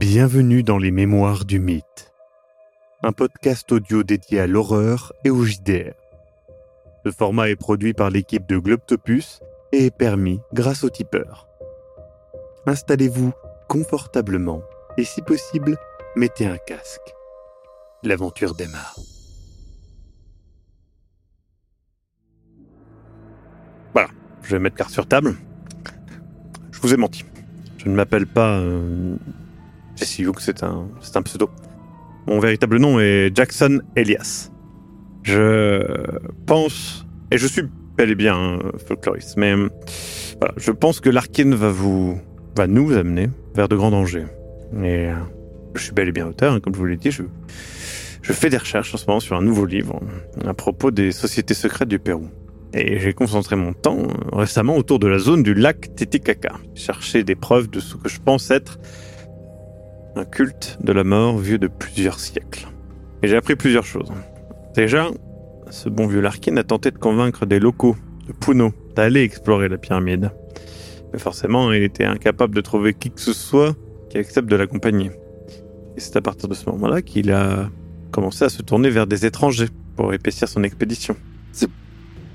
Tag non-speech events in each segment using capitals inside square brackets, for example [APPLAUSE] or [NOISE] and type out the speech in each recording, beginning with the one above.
Bienvenue dans les Mémoires du Mythe, un podcast audio dédié à l'horreur et au JDR. Ce format est produit par l'équipe de Globtopus et est permis grâce au tipeur. Installez-vous confortablement et si possible, mettez un casque. L'aventure démarre. Voilà, je vais mettre carte sur table. Je vous ai menti. Je ne m'appelle pas euh, Jesse Hughes, c'est un, c'est un pseudo. Mon véritable nom est Jackson Elias. Je pense, et je suis bel et bien folkloriste, mais voilà, je pense que l'Arkin va vous, va nous amener vers de grands dangers. Et euh, je suis bel et bien auteur, hein, comme je vous l'ai dit. Je, je fais des recherches en ce moment sur un nouveau livre à propos des sociétés secrètes du Pérou. Et j'ai concentré mon temps euh, récemment autour de la zone du lac Titicaca. Chercher des preuves de ce que je pense être un culte de la mort vieux de plusieurs siècles. Et j'ai appris plusieurs choses. Déjà, ce bon vieux Larkin a tenté de convaincre des locaux de Puno d'aller explorer la pyramide. Mais forcément, il était incapable de trouver qui que ce soit qui accepte de l'accompagner. Et c'est à partir de ce moment-là qu'il a commencé à se tourner vers des étrangers pour épaissir son expédition.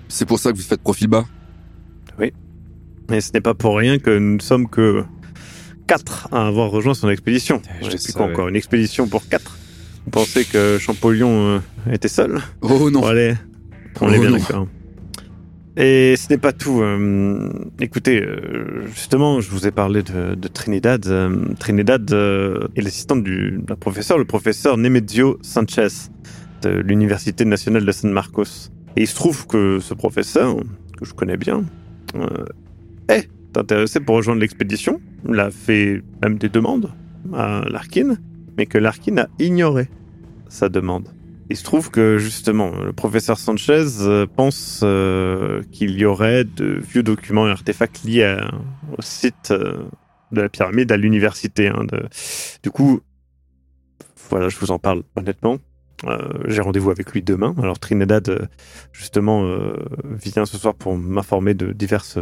C'est pour ça que vous faites profil bas? Et ce n'est pas pour rien que nous ne sommes que quatre à avoir rejoint son expédition. Je sais quoi encore, une expédition pour quatre. Vous pensez que Champollion euh, était seul Oh non allez, on est Oh bien d'accord. Et ce n'est pas tout. euh, écoutez, euh, justement, je vous ai parlé de, de Trinidad. euh, Trinidad est l'assistante du d'un professeur, le professeur Nemezio Sanchez de l'Université nationale de San Marcos. Et il se trouve que ce professeur, que je connais bien, est intéressé pour rejoindre l'expédition. Il a fait même des demandes à Larkin, mais que Larkin a ignoré sa demande. Il se trouve que justement, le professeur Sanchez euh, pense euh, qu'il y aurait de vieux documents et artefacts liés au site euh, de la pyramide à l'université. hein, Du coup, voilà, je vous en parle honnêtement. J'ai rendez-vous avec lui demain. Alors Trinidad, justement, vient ce soir pour m'informer de diverses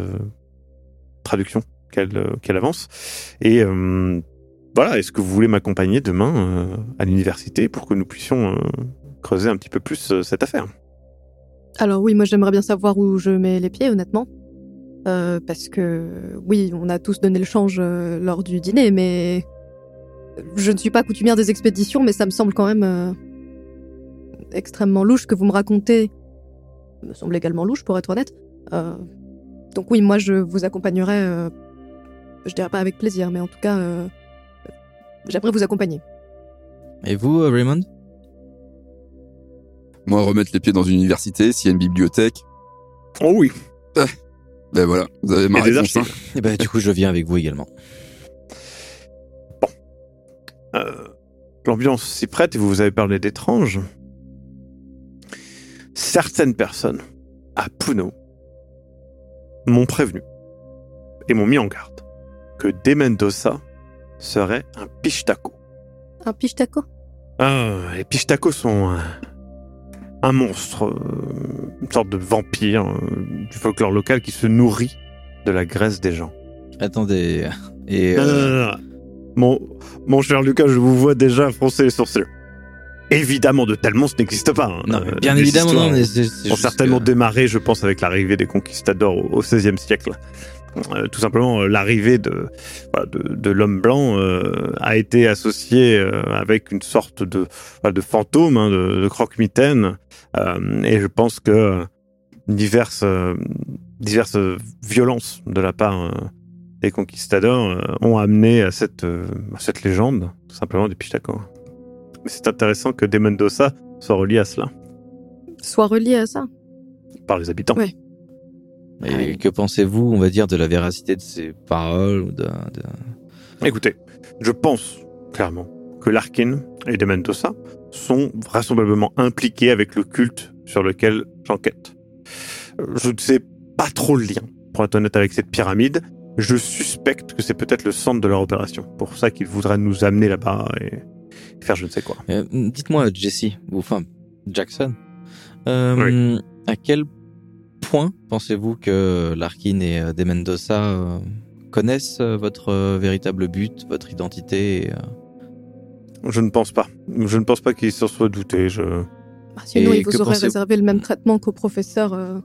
traductions qu'elle euh, qu'elle avance. Et euh, voilà, est-ce que vous voulez m'accompagner demain euh, à l'université pour que nous puissions creuser un petit peu plus cette affaire? Alors oui, moi j'aimerais bien savoir où je mets les pieds, honnêtement. Parce que oui, on a tous donné le change lors du dîner, mais je ne suis pas coutumière des expéditions, mais ça me semble quand même extrêmement louche que vous me racontez. Me semble également louche, pour être honnête. Donc oui, moi je vous accompagnerai. euh, je dirais pas avec plaisir, mais en tout cas, euh, j'aimerais vous accompagner. Et vous, euh, Raymond? Moi, remettre les pieds dans une université, s'il y a une bibliothèque, Oh oui ben voilà, vous avez ma Et des réponse. hein. Eh ben, du coup, je viens avec vous également. Euh, L'ambiance s'y prête et vous avez parlé d'étranges. Certaines personnes à Puno m'ont prévenu et m'ont mis en garde que De Mendoza serait un pichtaco. Un pichetaco Ah, les pichtacos sont un, un monstre, euh, une sorte de vampire euh, du folklore local qui se nourrit de la graisse des gens. Attendez. Et. Non, non, non, non. Mon, mon cher Lucas, je vous vois déjà froncer les sourcils. Évidemment, de tels monstres n'existent pas. hein. Non, mais Euh, bien les évidemment, non, mais c'est c'est ont certainement que- démarré, je pense, avec l'arrivée des conquistadors au XVIe siècle. Euh, tout simplement, euh, l'arrivée de, voilà, de, de l'homme blanc euh, a été associée avec une sorte de, fantôme, hein, de, de croque-mitaine. Et je pense que diverses, diverses violences de la part des conquistadors ont amené à cette, à cette légende, tout simplement des Pichtacos. Mais c'est intéressant que De Mendoza soit relié à cela, Soit relié à ça. par les habitants. Ouais. Et que pensez-vous, on va dire, de la véracité de ces paroles ou de, de- Écoutez, je pense clairement que Larkin et De Mendoza sont vraisemblablement impliqués avec le culte sur lequel j'enquête. Euh, Je ne sais pas trop le lien, pour être honnête avec cette pyramide. Je suspecte que c'est peut-être le centre de leur opération. Pour ça qu'ils voudraient nous amener là-bas et faire je ne sais quoi. Euh, Dites-moi, Jesse, ou enfin Jackson, euh, à quel point pensez-vous que Larkin et euh, De Mendoza connaissent votre véritable but, votre identité je ne pense pas. Je ne pense pas qu'il s'en soit douté. Je... Bah, sinon, Et il que vous pensez-vous réservé le même traitement qu'au professeur. euh,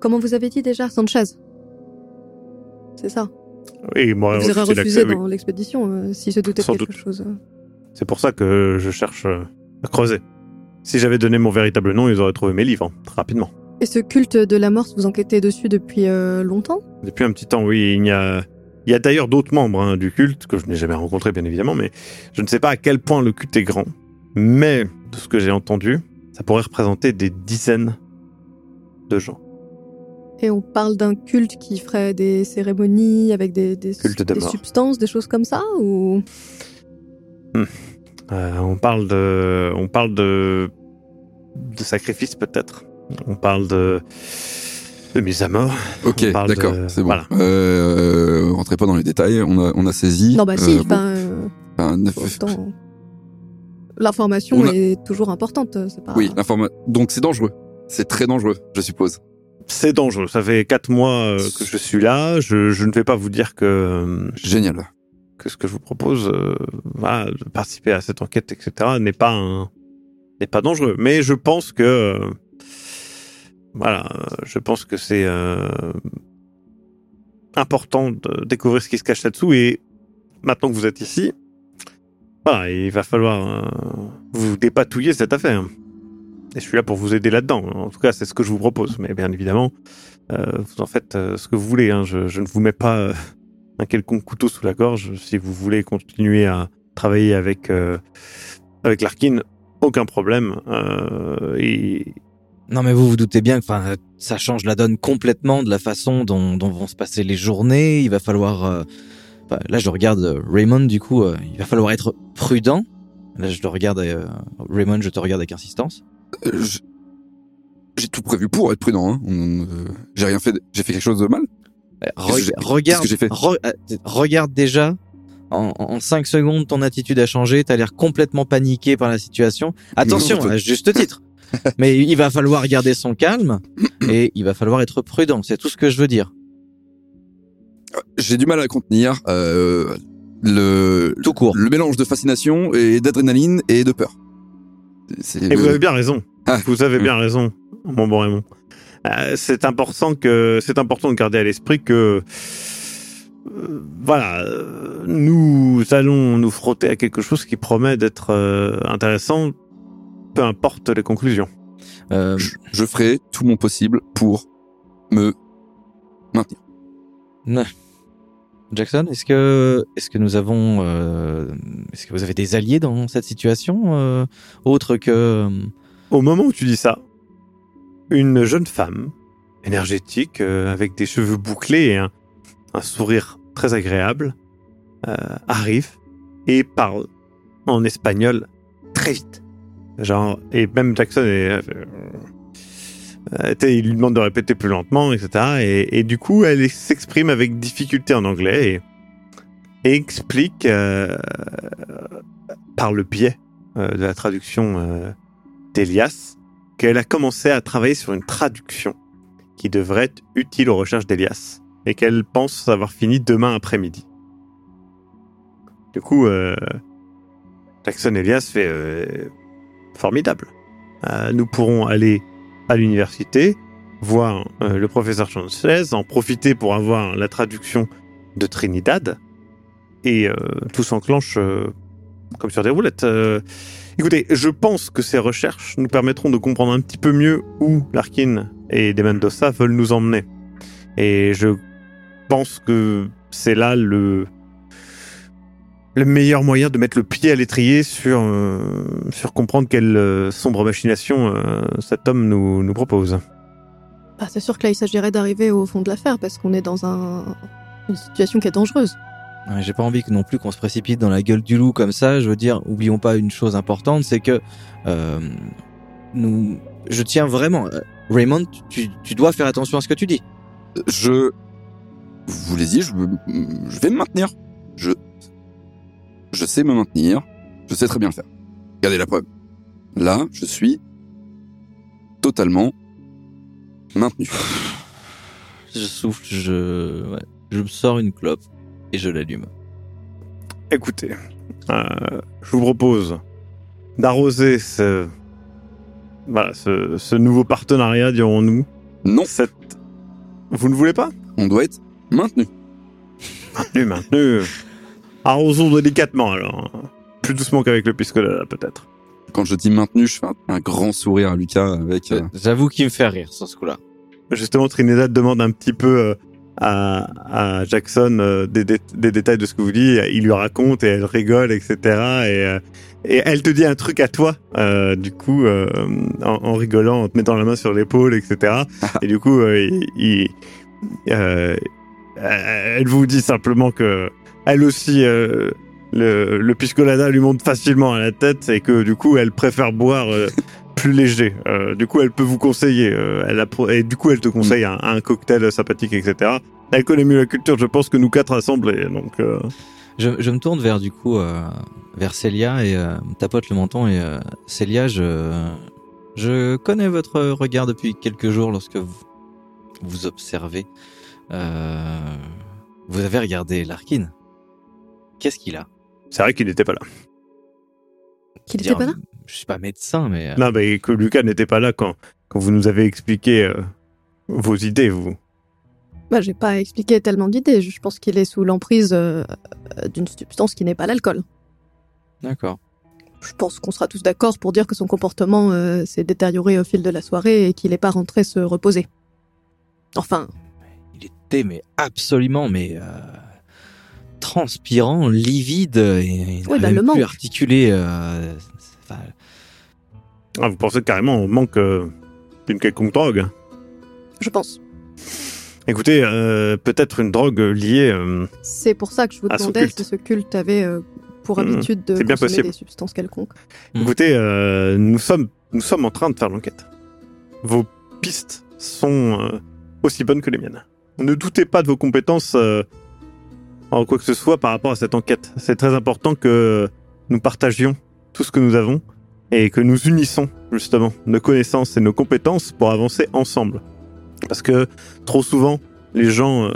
Comment vous avez dit déjà Sanchez? C'est ça. Oui, moi, vous aurez refusé oui. dans l'expédition euh, s'il se doutait de quelque doute. chose. C'est pour ça que je cherche euh, à creuser. Si j'avais donné mon véritable nom, ils auraient trouvé mes livres, hein, rapidement. Et ce culte de la mort, vous enquêtez dessus depuis euh, longtemps? Depuis un petit temps, oui. Il y a, il y a d'ailleurs d'autres membres hein, du culte, que je n'ai jamais rencontrés, bien évidemment, mais je ne sais pas à quel point le culte est grand. Mais, de ce que j'ai entendu, ça pourrait représenter des dizaines de gens. Et on parle d'un culte qui ferait des cérémonies avec des, des, de des substances, des choses comme ça ou? Euh, on parle de, on parle de, de sacrifice peut-être. On parle de, de mise à mort. Ok, d'accord, de- c'est bon. voilà. Euh, rentrez pas dans les détails, on a, on a saisi. Non, bah si, Euh, bon, euh, autant- L'information a- est toujours importante, c'est pas. Oui, l'informa- Donc c'est dangereux. C'est très dangereux, je suppose. C'est dangereux. Ça fait quatre mois euh, que je suis là. Je, je ne vais pas vous dire que, euh, Génial. Que ce que je vous propose, euh, de participer à cette enquête, etc., n'est pas n'est pas dangereux. Mais je pense que, euh, voilà, je pense que c'est euh, important de découvrir ce qui se cache là-dessous. Et maintenant que vous êtes ici, voilà, il va falloir vous dépatouiller cette affaire. Et je suis là pour vous aider là-dedans. En tout cas, c'est ce que je vous propose. Mais bien évidemment, vous en faites ce que vous voulez. hein. Je, ne vous mets pas un quelconque couteau sous la gorge. Si vous voulez continuer à travailler avec euh, avec Larkin, aucun problème. Euh, et Non, mais vous vous doutez bien que enfin, ça change la donne complètement de la façon dont, dont vont se passer les journées. Il va falloir. euh, là, je regarde Raymond, du coup, euh, il va falloir être prudent. Là, je te regarde, euh, Raymond, je te regarde avec insistance. Euh, je- J'ai tout prévu pour être prudent. Hein. Euh, j'ai rien fait. J'ai fait quelque chose de mal. Euh, regarde, fait? re- euh, regarde déjà. En, en 5 secondes, ton attitude a changé. T'as l'air complètement paniqué par la situation. Attention, à juste titre. [LAUGHS] Mais il va falloir garder son calme et il va falloir être prudent. C'est tout ce que je veux dire. J'ai du mal à contenir euh, le Tout court. le mélange de fascination et d'adrénaline et de peur. Et vous avez bien raison. Ah. Vous avez [LAUGHS] bien raison, mon bon Raymond. Euh, c'est important que c'est important de garder à l'esprit que euh, voilà, nous allons nous frotter à quelque chose qui promet d'être euh, intéressant, peu importe les conclusions. Euh, je, je ferai tout mon possible pour me maintenir. Jackson, est-ce que est-ce que nous avons euh, est-ce que vous avez des alliés dans cette situation euh, autre que Au moment où tu dis ça, une jeune femme, énergétique, euh, avec des cheveux bouclés et un, sourire très agréable, euh, arrive et parle en espagnol très vite. Genre, et même Jackson est, euh, il lui demande de répéter plus lentement, etc. Et, du coup, elle s'exprime avec difficulté en anglais et, explique par le biais de la traduction d'Elias qu'elle a commencé à travailler sur une traduction qui devrait être utile aux recherches d'Elias et qu'elle pense avoir fini demain après-midi. Du coup, euh, Jackson Elias fait euh, formidable. Euh, nous pourrons aller à l'université, voir euh, le professeur Chancellès, en profiter pour avoir la traduction de Trinidad et tout s'enclenche comme sur des roulettes. Écoutez, je pense que ces recherches nous permettront de comprendre un petit peu mieux où Larkin et De Mendoza veulent nous emmener. Et je pense que c'est là le le meilleur moyen de mettre le pied à l'étrier sur euh, sur comprendre quelle euh, sombre machination euh, cet homme nous propose. Bah, c'est sûr que là, il s'agirait d'arriver au fond de l'affaire parce qu'on est dans un... une situation qui est dangereuse. J'ai pas envie que non plus qu'on se précipite dans la gueule du loup comme ça. Je veux dire, oublions pas une chose importante, c'est que euh, nous, je tiens vraiment, euh, Raymond, tu, tu dois faire attention à ce que tu dis. Je vous l'ai dit, je, je vais me maintenir. Je je sais me maintenir. Je sais très bien le faire. Regardez la preuve. Là, je suis totalement maintenu. Je souffle, je, ouais, je me sors une clope et je l'allume. Écoutez, euh, je vous propose d'arroser ce, voilà, ce, ce nouveau partenariat, dirons-nous. Non, Cette... Vous ne voulez pas? On doit être maintenu. Maintenu, maintenu. Arrosons délicatement alors. Plus doucement qu'avec le piscolata peut-être. Quand je dis maintenu, je fais un, un grand sourire à Lucas avec. euh, J'avoue qu'il me fait rire sur ce coup-là. Justement, Trinidad demande un petit peu euh, à, à Jackson euh, des, dé- des détails de ce que vous dites. Il lui raconte et elle rigole, etc. Et, euh, et elle te dit un truc à toi, euh, du coup, euh, en, en rigolant, en te mettant la main sur l'épaule, etc. [LAUGHS] et du coup, euh, il, il- elle vous dit simplement que elle aussi, le, le piscolada lui monte facilement à la tête et que du coup, elle préfère boire euh, plus léger. Euh, du coup, elle peut vous conseiller. euh, elle a pro- et du coup, elle te conseille un, un cocktail sympathique, etc. Elle connaît mieux la culture, je pense, que nous quatre assemblés. Donc, euh, Je, je me tourne vers du coup euh, vers Célia et euh, tapote le menton et euh, Célia, je je connais votre regard depuis quelques jours lorsque vous vous observez. Euh, vous avez regardé Larkin. Qu'est-ce qu'il a? C'est vrai qu'il n'était pas là. Qu'il Dire, était pas là? Je suis pas médecin, mais euh, Non, mais que Lucas n'était pas là quand, quand vous nous avez expliqué euh, vos idées, vous. Bah, j'ai pas expliqué tellement d'idées. Je pense qu'il est sous l'emprise euh, d'une substance qui n'est pas l'alcool. d'accord. Je pense qu'on sera tous d'accord pour dire que son comportement euh, s'est détérioré au fil de la soirée et qu'il n'est pas rentré se reposer. Enfin, Il était mais absolument mais euh, transpirant, livide et il Ouais, bah, plus manque. articulé. euh, enfin, Ah, vous pensez carrément au manque euh, d'une quelconque drogue je pense. Écoutez, euh, peut-être une drogue liée. euh, C'est pour ça que je vous À son demandais culte. si ce culte avait euh, pour Mhm. habitude de C'est bien consommer possible. des substances quelconques. Mm. Écoutez, euh, nous sommes nous sommes en train de faire l'enquête. Vos pistes sont euh, aussi bonnes que les miennes. Ne doutez pas de vos compétences euh, en quoi que ce soit par rapport à cette enquête. C'est très important que nous partagions tout ce que nous avons et que nous unissons justement nos connaissances et nos compétences pour avancer ensemble. Parce que trop souvent, les gens euh,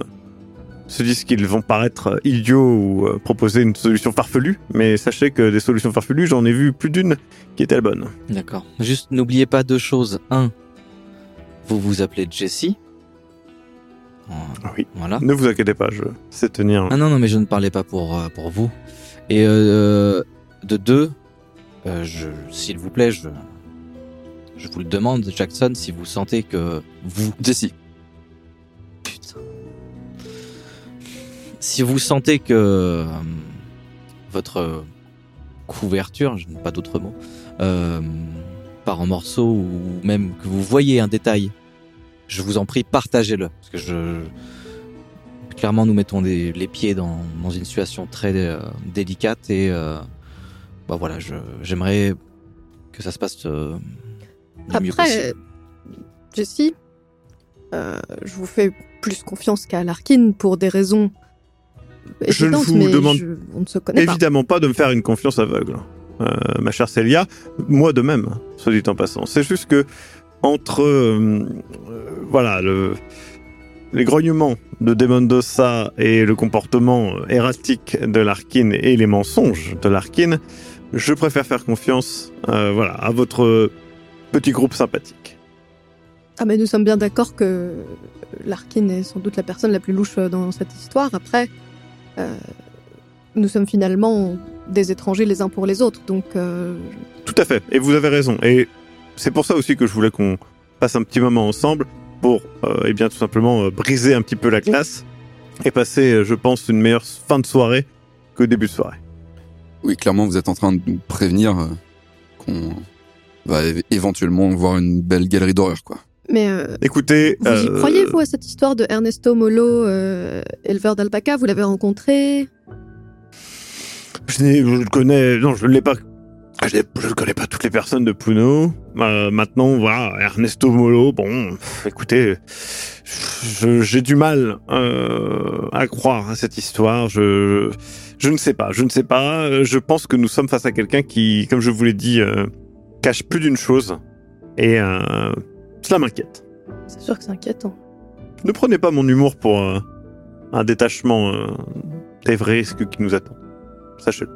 se disent qu'ils vont paraître euh, idiots ou euh, proposer une solution farfelue, mais sachez que des solutions farfelues, j'en ai vu plus d'une qui était la bonne. D'accord. Juste n'oubliez pas deux choses. Un, vous vous appelez Jessie. Oui. Voilà. Ne vous inquiétez pas, je sais tenir. Ah non, non, mais je ne parlais pas pour, pour vous. Et euh, de deux, euh, je, s'il vous plaît, je, je vous le demande, Jackson, si vous sentez que vous, Jessie, putain, si vous sentez que euh, votre couverture, je n'ai pas d'autre mot, euh, part en morceaux ou même que vous voyez un détail, je vous en prie, partagez-le. Parce que je, clairement, nous mettons des- les pieds dans, dans une situation très euh, délicate et euh, bah voilà, je, j'aimerais que ça se passe euh, du mieux Après, possible. Jessie, euh, je vous fais plus confiance qu'à Larkin pour des raisons Je ne évidentes, vous mais demande je- on ne se connaît pas. Évidemment pas de me faire une confiance aveugle, euh, ma chère Célia. Moi de même, soit dit en passant. C'est juste que entre euh, euh, voilà le les grognements de Demondosa et le comportement erratique de Larkin et les mensonges de Larkin, je préfère faire confiance euh, voilà, à votre petit groupe sympathique. Ah mais nous sommes bien d'accord que Larkin est sans doute la personne la plus louche dans cette histoire. Après, euh, nous sommes finalement des étrangers les uns pour les autres, donc euh, Tout à fait, et vous avez raison. Et c'est pour ça aussi que je voulais qu'on passe un petit moment ensemble pour, euh, eh bien, tout simplement briser un petit peu la glace et passer, je pense, une meilleure fin de soirée que début de soirée. Oui, clairement, vous êtes en train de nous prévenir euh, qu'on va éventuellement voir une belle galerie d'horreur, quoi. mais euh, Écoutez, vous y euh, croyez vous à cette histoire de Ernesto Molo, euh, éleveur d'alpaca? Vous l'avez rencontré? Je, le connais, non, je ne l'ai pas. Je ne connais pas toutes les personnes de Puno. Euh, maintenant, voilà, Ernesto Molo, bon, écoutez, je- j'ai du mal euh, à croire à cette histoire. Je, je ne sais pas, je ne sais pas. Euh, Je pense que nous sommes face à quelqu'un qui, comme je vous l'ai dit, euh, cache plus d'une chose. Et euh, cela m'inquiète. C'est sûr que c'est inquiétant. Ne prenez pas mon humour pour euh, un détachement euh, des vrais risques qui nous attend. Sachez-le.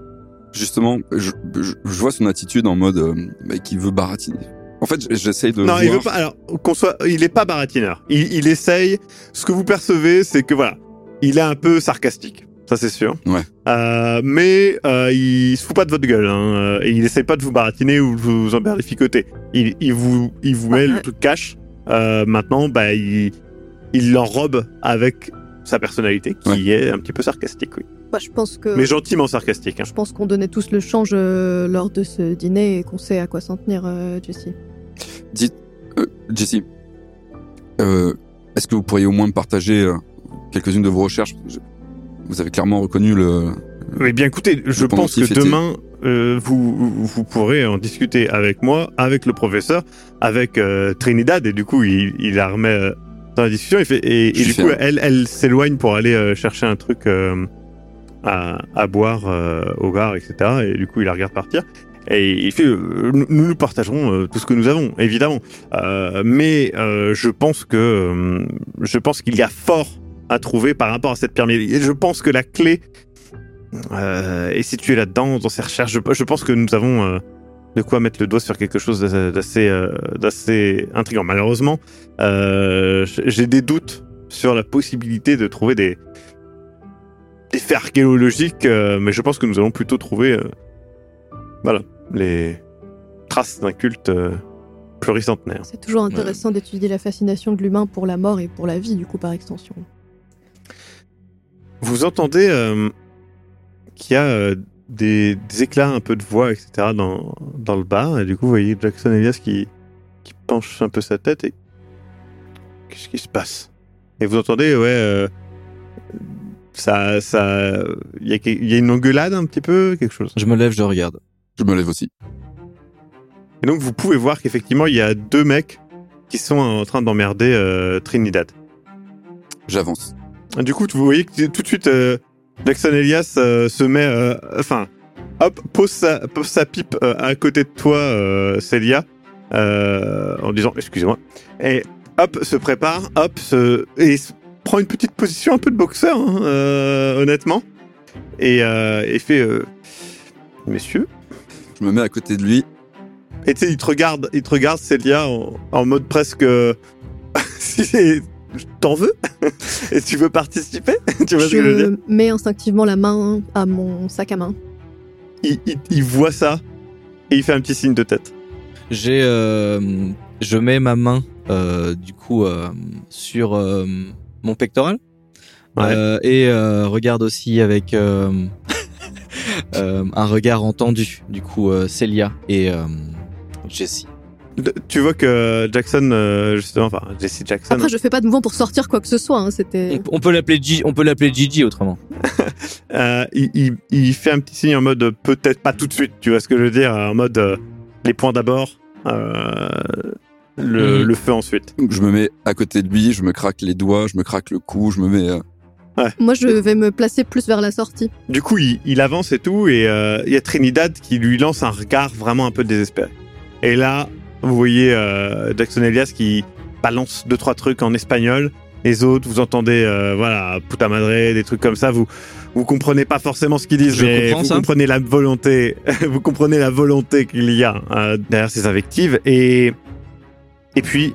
justement, je, je, je vois son attitude en mode euh, bah, qui veut baratiner. En fait, j'essaye de Non, voir. il veut pas. Alors, qu'on soit, il est pas baratineur. Il, il essaye. Ce que vous percevez, c'est que voilà, il est un peu sarcastique. Ça, c'est sûr. Ouais. Euh, mais euh, il se fout pas de votre gueule. Hein, euh, et il essaye pas de vous baratiner ou de vous emberlificoter. Il, il vous, il vous met le truc cash. Euh, maintenant, bah, il, il l'enrobe avec sa personnalité, qui Ouais. est un petit peu sarcastique, oui. Bah, je pense que. Mais gentiment sarcastique. Hein. Je pense qu'on donnait tous le change euh, lors de ce dîner et qu'on sait à quoi s'en tenir, euh, Jessie. Dites, euh, Jessie, euh, est-ce que vous pourriez au moins me partager euh, quelques-unes de vos recherches? Je- Vous avez clairement reconnu le. Mais bien écoutez, je pense que demain, euh, vous, vous pourrez en discuter avec moi, avec le professeur, avec euh, Trinidad, et du coup, il, il la remet euh, dans la discussion, fait, et, du coup, elle, elle s'éloigne pour aller chercher un truc à, à boire au bar, etc. Et du coup, il la regarde partir. Et il fait, nous nous partagerons tout ce que nous avons, évidemment. Mais je pense que je pense qu'il y a fort à trouver par rapport à cette pyramide. Et je pense que la clé euh, est située là-dedans, dans ces recherches. Je, je pense que nous avons euh, de quoi mettre le doigt sur quelque chose d'assez euh, d'assez intriguant. Malheureusement, euh, j'ai des doutes sur la possibilité de trouver des, des faits archéologiques, euh, mais je pense que nous allons plutôt trouver euh, voilà, les traces d'un culte euh, pluricentenaire. C'est toujours intéressant d'étudier la fascination de l'humain pour la mort et pour la vie, du coup, par extension. Vous entendez euh, qu'il y a euh, des, des éclats un peu de voix, etc. dans, dans le bar. Et du coup, vous voyez Jackson Elias qui, qui penche un peu sa tête et... Qu'est-ce qui se passe? Et vous entendez, ouais... euh, ça... ça Il y, a, il y a une engueulade un petit peu, quelque chose? Je me lève, je regarde. Je me lève aussi. Et donc, vous pouvez voir qu'effectivement, il y a deux mecs qui sont en train d'emmerder euh, Trinidad. J'avance. Du coup, vous voyez que tout de suite, euh, Jackson Elias euh, se met, euh, enfin, hop, pose sa, pose sa pipe à côté de toi, Célia, en disant, excusez-moi, et hop, se prépare, hop, se, et prend une petite position un peu de boxeur, hein, honnêtement, et, et fait, messieurs, Je me mets à côté de lui. et tu sais, il te regarde, il te regarde, Célia, en, en mode presque, [LAUGHS] si t'en veux, [LAUGHS] et tu veux participer, [LAUGHS] tu vois ce que je veux dire? Je mets instinctivement la main à mon sac à main. il, il- il voit ça et il fait un petit signe de tête. J'ai, euh, je mets ma main euh, du coup euh, sur euh, mon pectoral Ouais. Euh, et euh, regarde aussi avec euh, [LAUGHS] euh, un regard entendu du coup euh, Célia et euh, Jessie. Tu vois que Jackson, euh, justement, enfin Jesse Jackson, Après, je fais pas de mouvement pour sortir quoi que ce soit. hein, C'était. On, peut l'appeler Gigi, on peut l'appeler Gigi autrement. [LAUGHS] euh, il, il- il fait un petit signe en mode peut-être pas tout de suite. Tu vois ce que je veux dire En mode euh, les points d'abord, euh, le, Mhm. le feu ensuite. Je me mets à côté de lui. Je me craque les doigts. Je me craque le cou. Je me mets. euh, Moi, je vais me placer plus vers la sortie. Du coup, il, il avance et tout, et euh, il y a Trinidad qui lui lance un regard vraiment un peu désespéré. Et là, vous voyez euh, Jackson Elias qui balance deux trois trucs en espagnol. Les autres, vous entendez, euh, voilà, puta madre, des trucs comme ça. Vous vous comprenez pas forcément ce qu'ils disent, Je mais vous ça. comprenez la volonté, [LAUGHS] vous comprenez la volonté qu'il y a euh, derrière ces invectives. Et et puis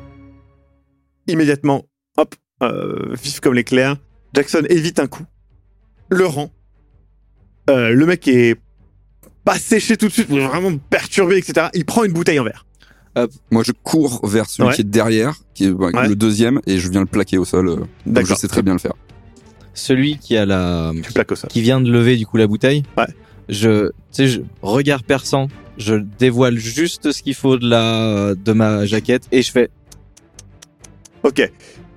immédiatement, hop, vif comme l'éclair, Jackson évite un coup, le rend. Le mec est pas séché tout de suite, vraiment perturbé, etc. Il prend une bouteille en verre. Moi, je cours vers celui Ouais. qui est derrière, qui est bah, Ouais. le deuxième, et je viens le plaquer au sol. euh, donc je sais très bien le faire. Celui qui a la, Tu plaques au sol. qui vient de lever du coup la bouteille. Ouais. Je, tu sais, je, regard perçant, je dévoile juste ce qu'il faut de la, de ma jaquette et je fais. Ok.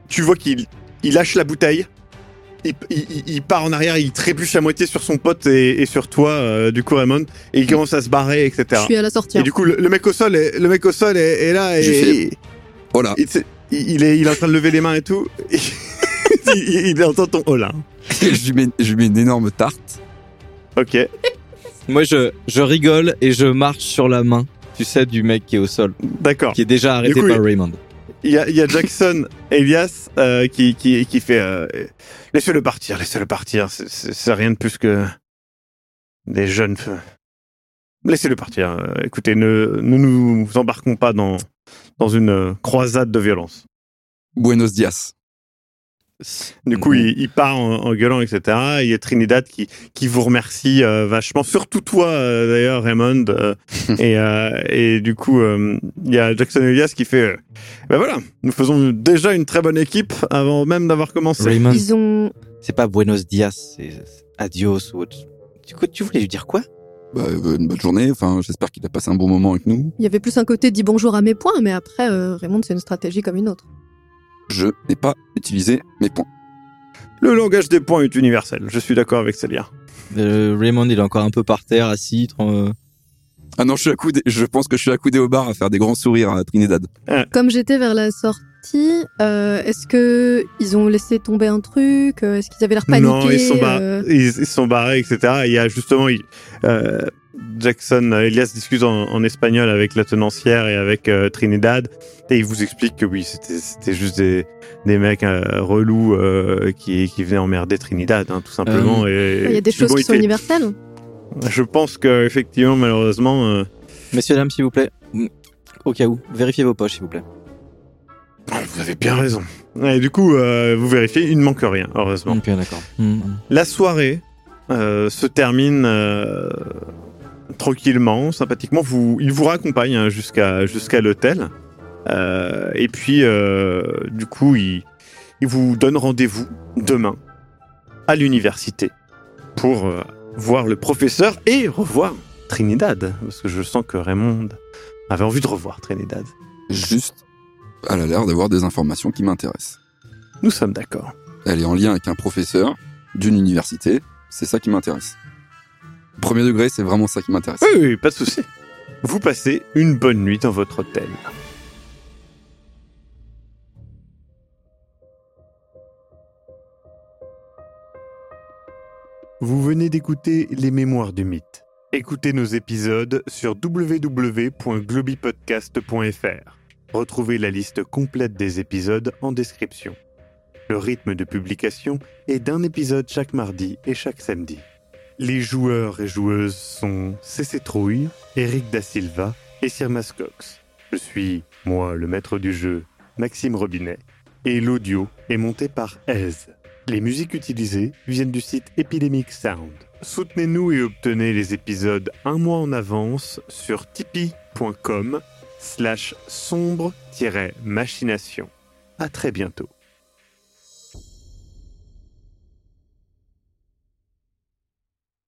Tu vois qu'il il lâche la bouteille. Il, il- il- il part en arrière, il trébuche à moitié sur son pote et, et sur toi, euh, du coup, Raymond, et il commence à se barrer, etc. Je suis à la sortie. Et hein. du coup, le, le mec au sol, est, le mec au sol est, est là et il, Voilà. il- il- est, il est en train de lever les mains et tout. [LAUGHS] il, il entend ton oh là. [LAUGHS] je, lui mets, je lui mets une énorme tarte. Ok. Moi, je, je rigole et je marche sur la main, tu sais, du mec qui est au sol, D'accord. qui est déjà arrêté coup, par il- Raymond. Il y a, Jackson [LAUGHS] Elias euh, qui, qui, fait euh, laissez-le partir, laissez-le partir. C'est- rien de plus que des jeunes laissez-le partir. Euh, écoutez, ne, ne nous embarquons pas dans, dans une croisade de violence. Buenos dias. Du coup, Mhm. il, il part en, en gueulant, etc. Il y a Trinidad qui, qui vous remercie euh, vachement, surtout toi euh, d'ailleurs, Raymond. euh, [LAUGHS] et, euh, et du coup, euh, il y a Jackson Elias qui fait euh, Ben voilà, nous faisons déjà une très bonne équipe avant même d'avoir commencé. Raymond, Ils ont. c'est pas Buenos Dias, c'est adios ou autre. Du coup, tu voulais lui dire quoi? Bah, une bonne journée. Enfin, j'espère qu'il a passé un bon moment avec nous. Il y avait plus un côté dit bonjour à mes points, mais après, euh, Raymond, c'est une stratégie comme une autre. Je n'ai pas utilisé mes points. Le langage des points est universel. Je suis d'accord avec Célia. Euh, Raymond, il est encore un peu par terre, assis. euh, Ah non, je suis accoudé. Je pense que je suis accoudé au bar à faire des grands sourires à Trinidad. Comme j'étais vers la sortie, euh, est-ce que ils ont laissé tomber un truc? Est-ce qu'ils avaient l'air paniqués non, ils sont, bar- euh, ils, ils sont barrés, etc. Il y a justement il- euh, Jackson euh, Elias discute en, en espagnol avec la tenancière et avec euh, Trinidad et il vous explique que oui, c'était juste des, des mecs euh, relous euh, qui, qui venaient emmerder Trinidad, hein, tout simplement. et, Il y a des choses bon, qui sont universelles. Je pense que effectivement, malheureusement, euh, Messieurs, dames, s'il vous plaît. Au cas où, vérifiez vos poches, s'il vous plaît. vous avez bien raison. Et du coup, euh, vous vérifiez, il ne manque rien, heureusement. Ok, d'accord. Mm, mm. La soirée euh, se termine euh, tranquillement, sympathiquement. Vous, il vous raccompagne hein, jusqu'à jusqu'à l'hôtel. Euh, et puis, euh, du coup, il, il vous donne rendez-vous demain à l'université pour euh, voir le professeur et revoir Trinidad. Parce que je sens que Raymond avait envie de revoir Trinidad. Juste, elle a l'air d'avoir des informations qui m'intéressent. Nous sommes d'accord. Elle est en lien avec un professeur d'une université. C'est ça qui m'intéresse. Premier degré, c'est vraiment ça qui m'intéresse. Oui, oui, pas de souci. Vous passez une bonne nuit dans votre hôtel. Vous venez d'écouter Les Mémoires du Mythe. Écoutez nos épisodes sur www.globipodcast.fr. Retrouvez la liste complète des épisodes en description. Le rythme de publication est d'un épisode chaque mardi et chaque samedi. Les joueurs et joueuses sont CC Trouille, Eric Da Silva et Sirmas Cox. Je suis, moi, le maître du jeu, Maxime Robinet, et l'audio est monté par Ez. Les musiques utilisées viennent du site Epidemic Sound. Soutenez-nous et obtenez les épisodes un mois en avance sur tipeee.com slash sombre-machination. À très bientôt.